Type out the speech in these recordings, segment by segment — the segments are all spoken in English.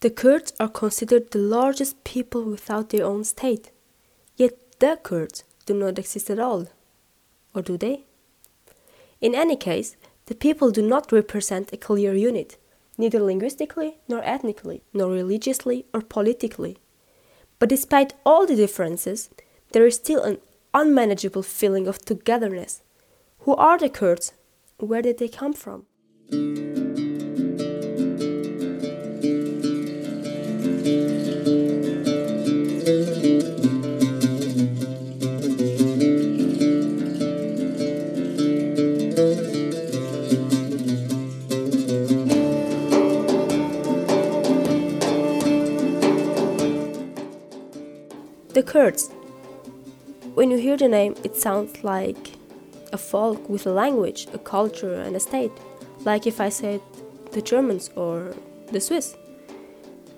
The Kurds are considered the largest people without their own state. Yet the Kurds do not exist at all. Or do they? In any case, the people do not represent a clear unit, neither linguistically, nor ethnically, nor religiously or politically. But despite all the differences, there is still an unmanageable feeling of togetherness. Who are the Kurds? Where did they come from? When you hear the name, it sounds like a folk with a language, a culture, and a state, like if I said the Germans or the Swiss.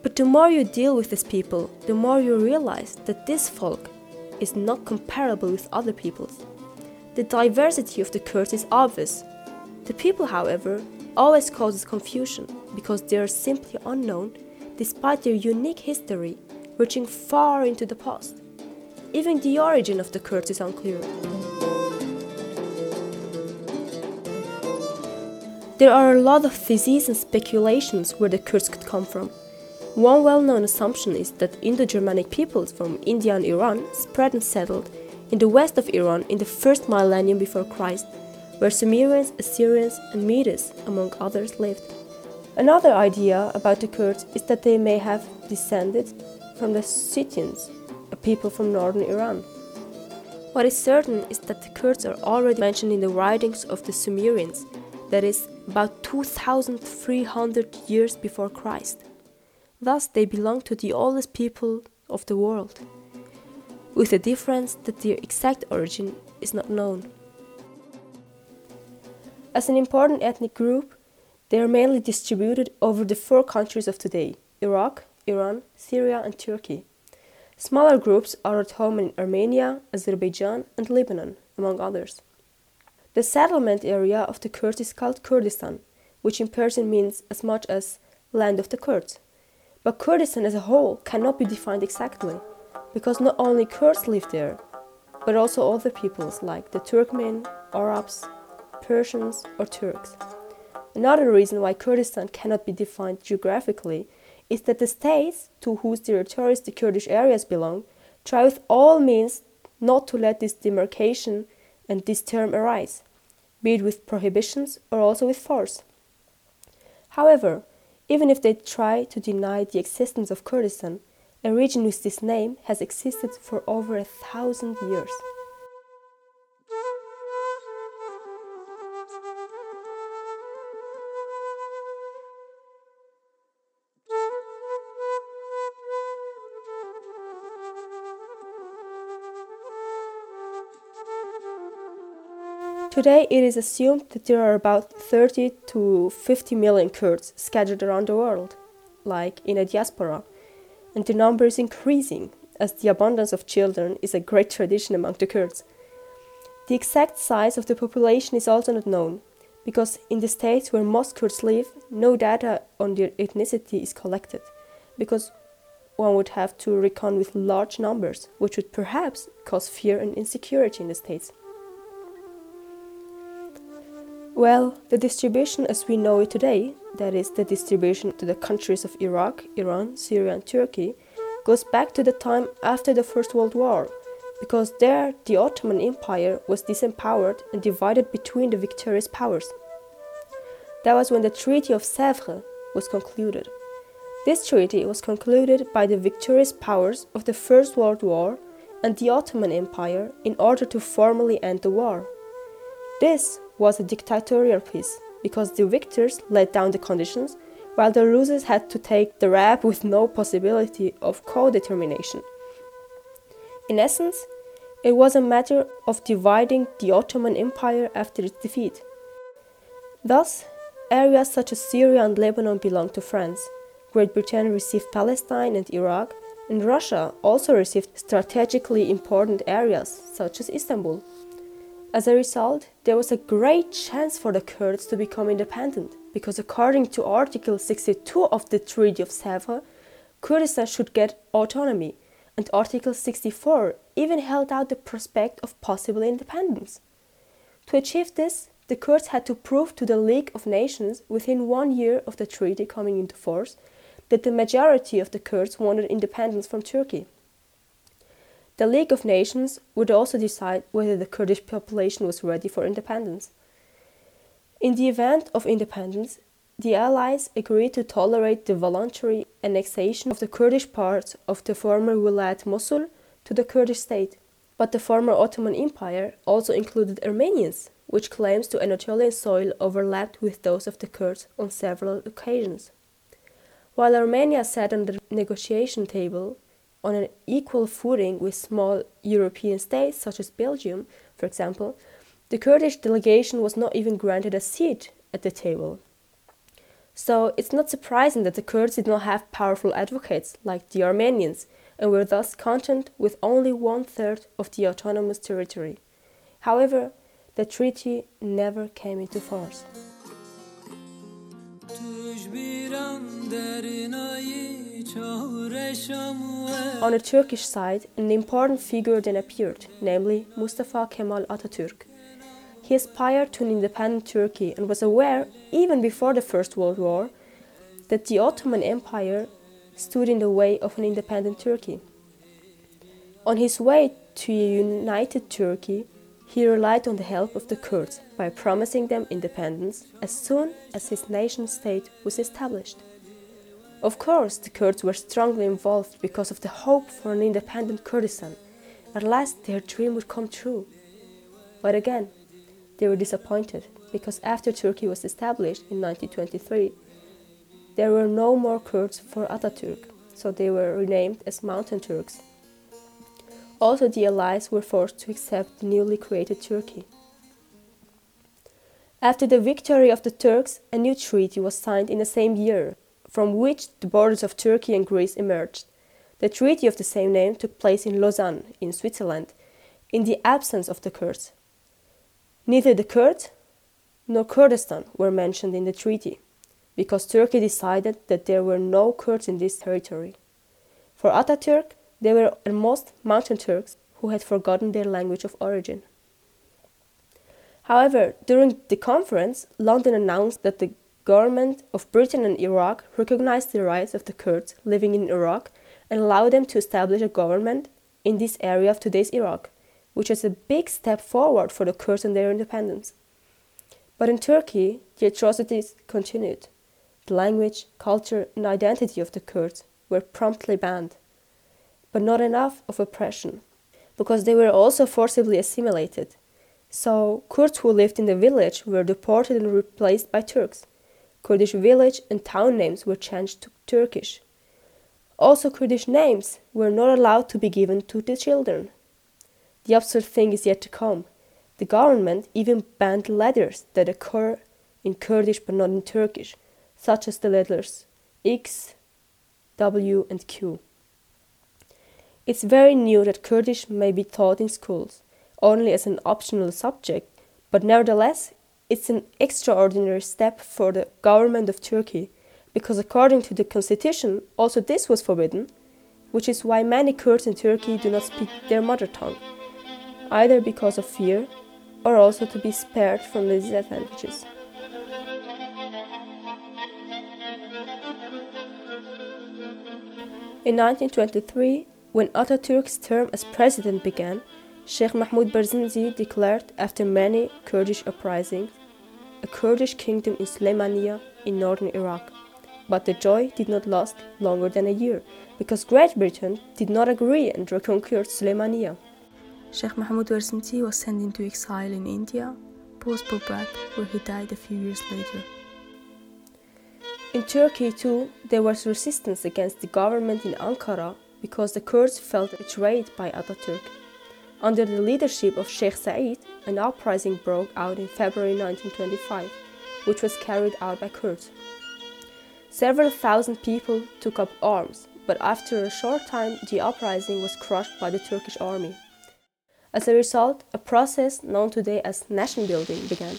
But the more you deal with these people, the more you realize that this folk is not comparable with other peoples. The diversity of the Kurds is obvious. The people, however, always causes confusion because they are simply unknown despite their unique history reaching far into the past. Even the origin of the Kurds is unclear. There are a lot of theses and speculations where the Kurds could come from. One well known assumption is that Indo Germanic peoples from India and Iran spread and settled in the west of Iran in the first millennium before Christ, where Sumerians, Assyrians, and Medes, among others, lived. Another idea about the Kurds is that they may have descended from the Scythians, people from northern Iran. What is certain is that the Kurds are already mentioned in the writings of the Sumerians, that is, about 2300 years before Christ. Thus, they belong to the oldest people of the world, with the difference that their exact origin is not known. As an important ethnic group, they are mainly distributed over the four countries of today Iraq, Iran, Syria, and Turkey. Smaller groups are at home in Armenia, Azerbaijan, and Lebanon, among others. The settlement area of the Kurds is called Kurdistan, which in Persian means as much as land of the Kurds. But Kurdistan as a whole cannot be defined exactly, because not only Kurds live there, but also other peoples like the Turkmen, Arabs, Persians, or Turks. Another reason why Kurdistan cannot be defined geographically is that the states to whose territories the Kurdish areas belong try with all means not to let this demarcation and this term arise, be it with prohibitions or also with force. However, even if they try to deny the existence of Kurdistan, a region with this name has existed for over a thousand years. Today, it is assumed that there are about 30 to 50 million Kurds scattered around the world, like in a diaspora, and the number is increasing as the abundance of children is a great tradition among the Kurds. The exact size of the population is also not known, because in the states where most Kurds live, no data on their ethnicity is collected, because one would have to reckon with large numbers, which would perhaps cause fear and insecurity in the states. Well, the distribution as we know it today, that is, the distribution to the countries of Iraq, Iran, Syria, and Turkey, goes back to the time after the First World War, because there the Ottoman Empire was disempowered and divided between the victorious powers. That was when the Treaty of Sèvres was concluded. This treaty was concluded by the victorious powers of the First World War and the Ottoman Empire in order to formally end the war. This was a dictatorial peace because the victors laid down the conditions while the losers had to take the rap with no possibility of co determination. In essence, it was a matter of dividing the Ottoman Empire after its defeat. Thus, areas such as Syria and Lebanon belonged to France. Great Britain received Palestine and Iraq, and Russia also received strategically important areas such as Istanbul. As a result, there was a great chance for the Kurds to become independent, because according to Article 62 of the Treaty of Sèvres, Kurdistan should get autonomy, and Article 64 even held out the prospect of possible independence. To achieve this, the Kurds had to prove to the League of Nations within one year of the treaty coming into force that the majority of the Kurds wanted independence from Turkey. The League of Nations would also decide whether the Kurdish population was ready for independence. In the event of independence, the Allies agreed to tolerate the voluntary annexation of the Kurdish parts of the former Wilayat Mosul to the Kurdish state. But the former Ottoman Empire also included Armenians, which claims to Anatolian soil overlapped with those of the Kurds on several occasions. While Armenia sat on the negotiation table on an equal footing with small European states such as Belgium, for example, the Kurdish delegation was not even granted a seat at the table. So it's not surprising that the Kurds did not have powerful advocates like the Armenians and were thus content with only one third of the autonomous territory. However, the treaty never came into force. On the Turkish side, an important figure then appeared, namely Mustafa Kemal Atatürk. He aspired to an independent Turkey and was aware, even before the First World War, that the Ottoman Empire stood in the way of an independent Turkey. On his way to a united Turkey, he relied on the help of the Kurds by promising them independence as soon as his nation state was established. Of course, the Kurds were strongly involved because of the hope for an independent Kurdistan. At last, their dream would come true. But again, they were disappointed because after Turkey was established in 1923, there were no more Kurds for Ataturk, so they were renamed as Mountain Turks. Also, the Allies were forced to accept the newly created Turkey. After the victory of the Turks, a new treaty was signed in the same year, from which the borders of Turkey and Greece emerged. The treaty of the same name took place in Lausanne, in Switzerland, in the absence of the Kurds. Neither the Kurds nor Kurdistan were mentioned in the treaty, because Turkey decided that there were no Kurds in this territory. For Ataturk, they were at most mountain Turks who had forgotten their language of origin. However, during the conference, London announced that the government of Britain and Iraq recognized the rights of the Kurds living in Iraq and allowed them to establish a government in this area of today's Iraq, which is a big step forward for the Kurds and their independence. But in Turkey, the atrocities continued. The language, culture, and identity of the Kurds were promptly banned, but not enough of oppression, because they were also forcibly assimilated. So, Kurds who lived in the village were deported and replaced by Turks. Kurdish village and town names were changed to Turkish. Also, Kurdish names were not allowed to be given to the children. The absurd thing is yet to come. The government even banned letters that occur in Kurdish but not in Turkish, such as the letters X, W, and Q. It's very new that Kurdish may be taught in schools, only as an optional subject, but nevertheless it's an extraordinary step for the government of Turkey because, according to the constitution, also this was forbidden, which is why many Kurds in Turkey do not speak their mother tongue, either because of fear or also to be spared from the disadvantages. In 1923, when Ataturk's term as president began, Sheikh Mahmoud Barzinzi declared, after many Kurdish uprisings, Kurdish kingdom in Suleymania in northern Iraq. But the joy did not last longer than a year, because Great Britain did not agree and reconquered Suleymania. Sheikh Mahmoud Barzinzi was sent into exile in India, post Babrak, where he died a few years later. In Turkey, too, there was resistance against the government in Ankara because the Kurds felt betrayed by Ataturk. Under the leadership of Sheikh Said, an uprising broke out in February 1925, which was carried out by Kurds. Several thousand people took up arms, but after a short time the uprising was crushed by the Turkish army. As a result, a process known today as nation building began.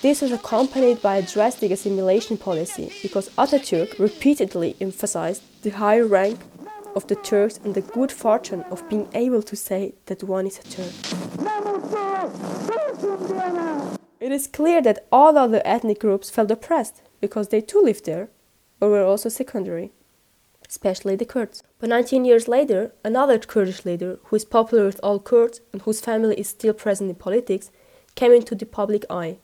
This was accompanied by a drastic assimilation policy because Ataturk repeatedly emphasized the high rank of the Turks and the good fortune of being able to say that one is a Turk. It is clear that all other ethnic groups felt oppressed because they too lived there or were also secondary, especially the Kurds. But 19 years later, another Kurdish leader who is popular with all Kurds and whose family is still present in politics came into the public eye.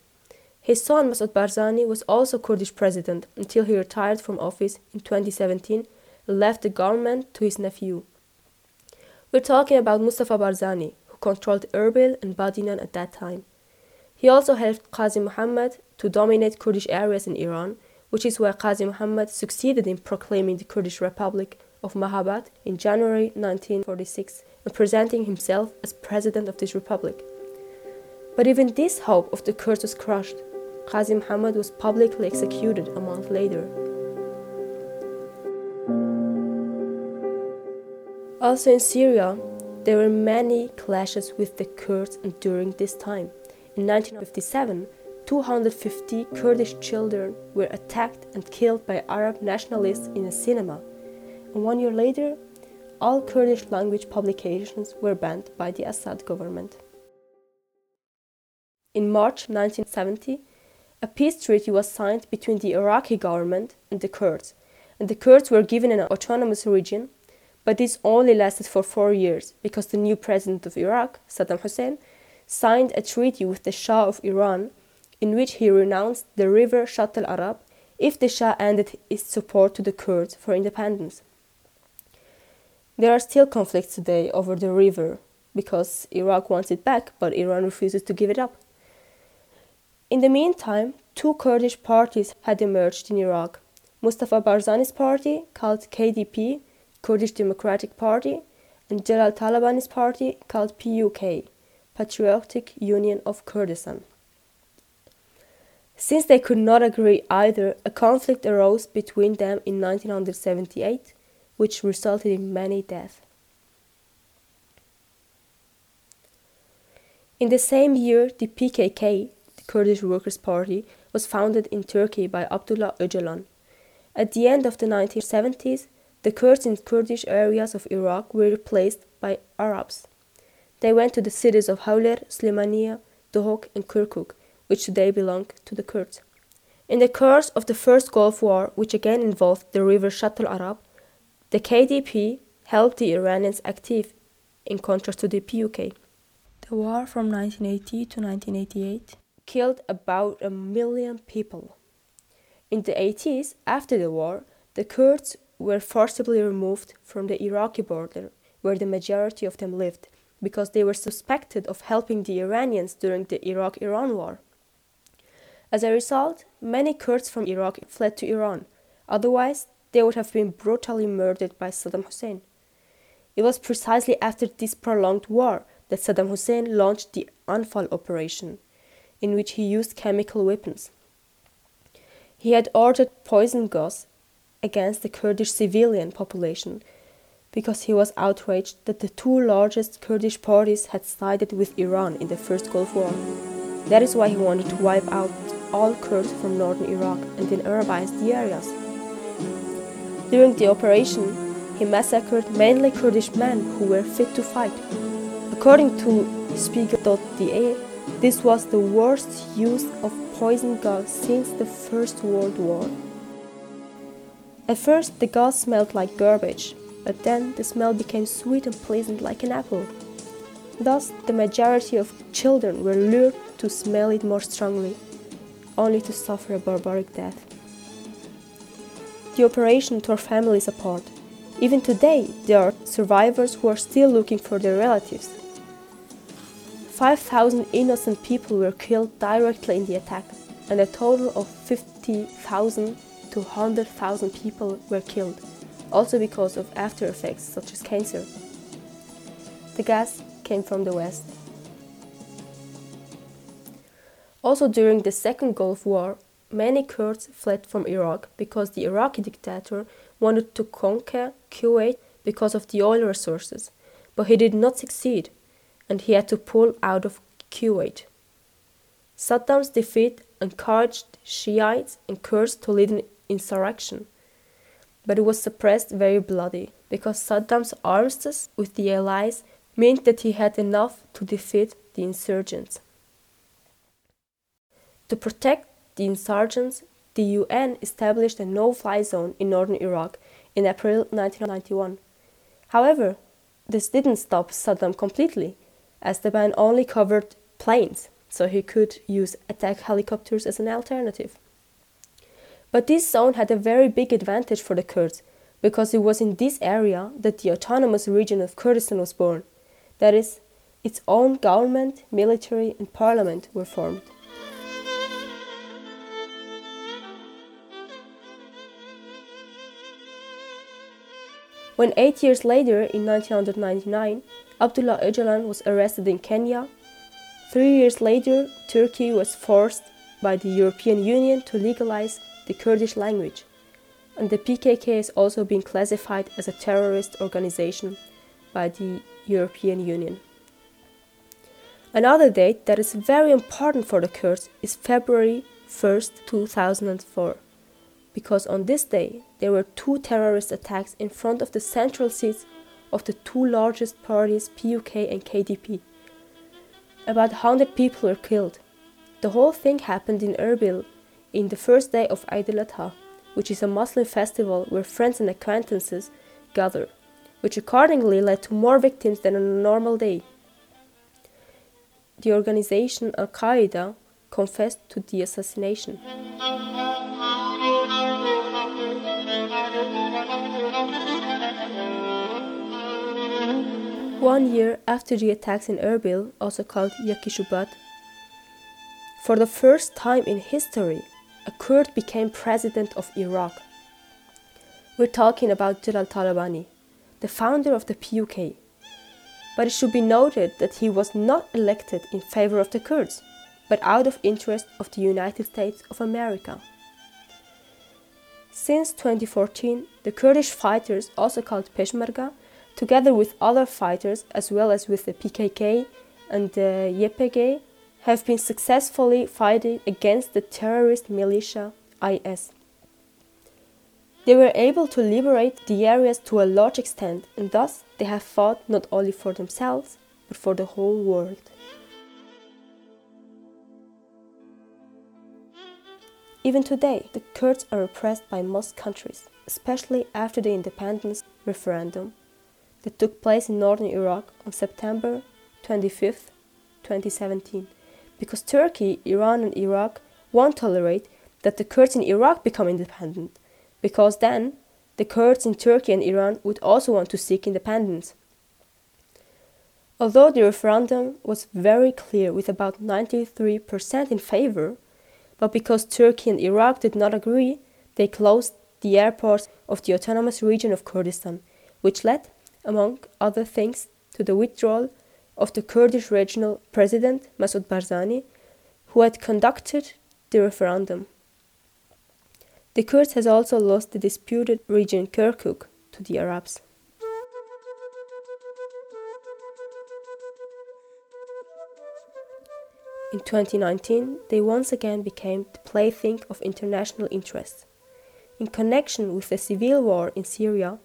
His son Masoud Barzani was also Kurdish president until he retired from office in 2017 and left the government to his nephew. We're talking about Mustafa Barzani, who controlled Erbil and Badinan at that time. He also helped Qazi Muhammad to dominate Kurdish areas in Iran, which is where Qazi Muhammad succeeded in proclaiming the Kurdish Republic of Mahabad in January 1946 and presenting himself as president of this republic. But even this hope of the Kurds was crushed Qazi Muhammad was publicly executed a month later. Also in Syria, there were many clashes with the Kurds and during this time. In 1957, 250 Kurdish children were attacked and killed by Arab nationalists in a cinema. And one year later, all Kurdish language publications were banned by the Assad government. In March 1970, a peace treaty was signed between the Iraqi government and the Kurds, and the Kurds were given an autonomous region, but this only lasted for four years because the new president of Iraq, Saddam Hussein, signed a treaty with the Shah of Iran in which he renounced the river Shatt al Arab if the Shah ended its support to the Kurds for independence. There are still conflicts today over the river because Iraq wants it back, but Iran refuses to give it up. In the meantime, two Kurdish parties had emerged in Iraq Mustafa Barzani's party, called KDP, Kurdish Democratic Party, and Jalal Talabani's party, called PUK, Patriotic Union of Kurdistan. Since they could not agree either, a conflict arose between them in 1978, which resulted in many deaths. In the same year, the PKK, the Kurdish Workers' Party, was founded in Turkey by Abdullah Öcalan. At the end of the 1970s, the Kurds in Kurdish areas of Iraq were replaced by Arabs. They went to the cities of Hawler, Slimania, Duhok, and Kirkuk, which today belong to the Kurds. In the course of the First Gulf War, which again involved the river Shatt al Arab, the KDP helped the Iranians active, in contrast to the PUK. The war from 1980 to 1988 killed about a million people. In the 80s, after the war, the Kurds were forcibly removed from the Iraqi border, where the majority of them lived, because they were suspected of helping the Iranians during the Iraq Iran war. As a result, many Kurds from Iraq fled to Iran, otherwise, they would have been brutally murdered by Saddam Hussein. It was precisely after this prolonged war that Saddam Hussein launched the Anfal operation, in which he used chemical weapons. He had ordered poison gas against the Kurdish civilian population because he was outraged that the two largest Kurdish parties had sided with Iran in the First Gulf War. That is why he wanted to wipe out all Kurds from northern Iraq and then Arabize the areas. During the operation, he massacred mainly Kurdish men who were fit to fight. According to Spiegel.de, this was the worst use of poison gas since the First World War. At first, the gas smelled like garbage, but then the smell became sweet and pleasant like an apple. Thus, the majority of children were lured to smell it more strongly, only to suffer a barbaric death. The operation tore families apart. Even today, there are survivors who are still looking for their relatives. 5,000 innocent people were killed directly in the attack, and a total of 50,000 to 100,000 people were killed, also because of after effects such as cancer. The gas came from the west. Also, during the Second Gulf War, many Kurds fled from Iraq because the Iraqi dictator wanted to conquer Kuwait because of the oil resources, but he did not succeed and he had to pull out of Kuwait. Saddam's defeat encouraged Shiites and Kurds to lead insurrection, but it was suppressed very bloody because Saddam's armistice with the Allies meant that he had enough to defeat the insurgents. To protect the insurgents, the UN established a no fly zone in northern Iraq in April 1991. However, this didn't stop Saddam completely, as the ban only covered planes, so he could use attack helicopters as an alternative. But this zone had a very big advantage for the Kurds, because it was in this area that the autonomous region of Kurdistan was born. That is, its own government, military, and parliament were formed. When eight years later, in 1999, Abdullah Öcalan was arrested in Kenya, three years later, Turkey was forced by the European Union to legalize the Kurdish language, and the PKK has also been classified as a terrorist organization by the European Union. Another date that is very important for the Kurds is February 1st, 2004 because on this day there were two terrorist attacks in front of the central seats of the two largest parties, PUK and KDP. About 100 people were killed. The whole thing happened in Erbil in the first day of Eid al-Adha, which is a Muslim festival where friends and acquaintances gather, which accordingly led to more victims than on a normal day. The organization Al Qaeda confessed to the assassination. One year after the attacks in Erbil, also called Yaki Shubat, for the first time in history, a Kurd became president of Iraq. We're talking about Jalal Talabani, the founder of the PUK. But it should be noted that he was not elected in favor of the Kurds, but out of interest of the United States of America. Since 2014, the Kurdish fighters, also called Peshmerga, together with other fighters as well as with the PKK and the YPG, have been successfully fighting against the terrorist militia IS. They were able to liberate the areas to a large extent, and thus they have fought not only for themselves, but for the whole world. Even today, the Kurds are oppressed by most countries, especially after the independence referendum that took place in northern Iraq on September 25, 2017, because Turkey, Iran, and Iraq won't tolerate that the Kurds in Iraq become independent, because then the Kurds in Turkey and Iran would also want to seek independence. Although the referendum was very clear with about 93% in favor, but because Turkey and Iraq did not agree, they closed the airports of the autonomous region of Kurdistan, which led among other things, to the withdrawal of the Kurdish regional president Masoud Barzani, who had conducted the referendum. The Kurds has also lost the disputed region Kirkuk to the Arabs. In 2019, they once again became the plaything of international interest. In connection with the civil war in Syria,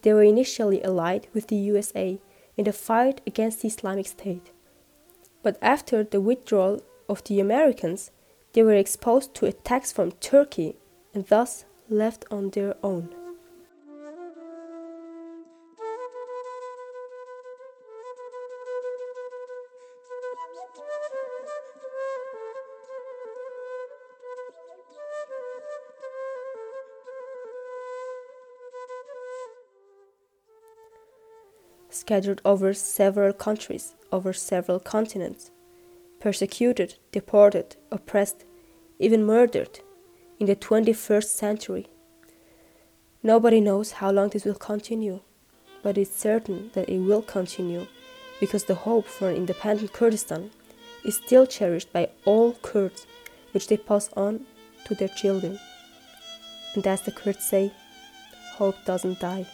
they were initially allied with the USA in the fight against the Islamic State. But after the withdrawal of the Americans, they were exposed to attacks from Turkey and thus left on their own. Scattered over several countries, over several continents, persecuted, deported, oppressed, even murdered in the 21st century. Nobody knows how long this will continue, but it's certain that it will continue because the hope for an independent Kurdistan is still cherished by all Kurds, which they pass on to their children. And as the Kurds say, hope doesn't die.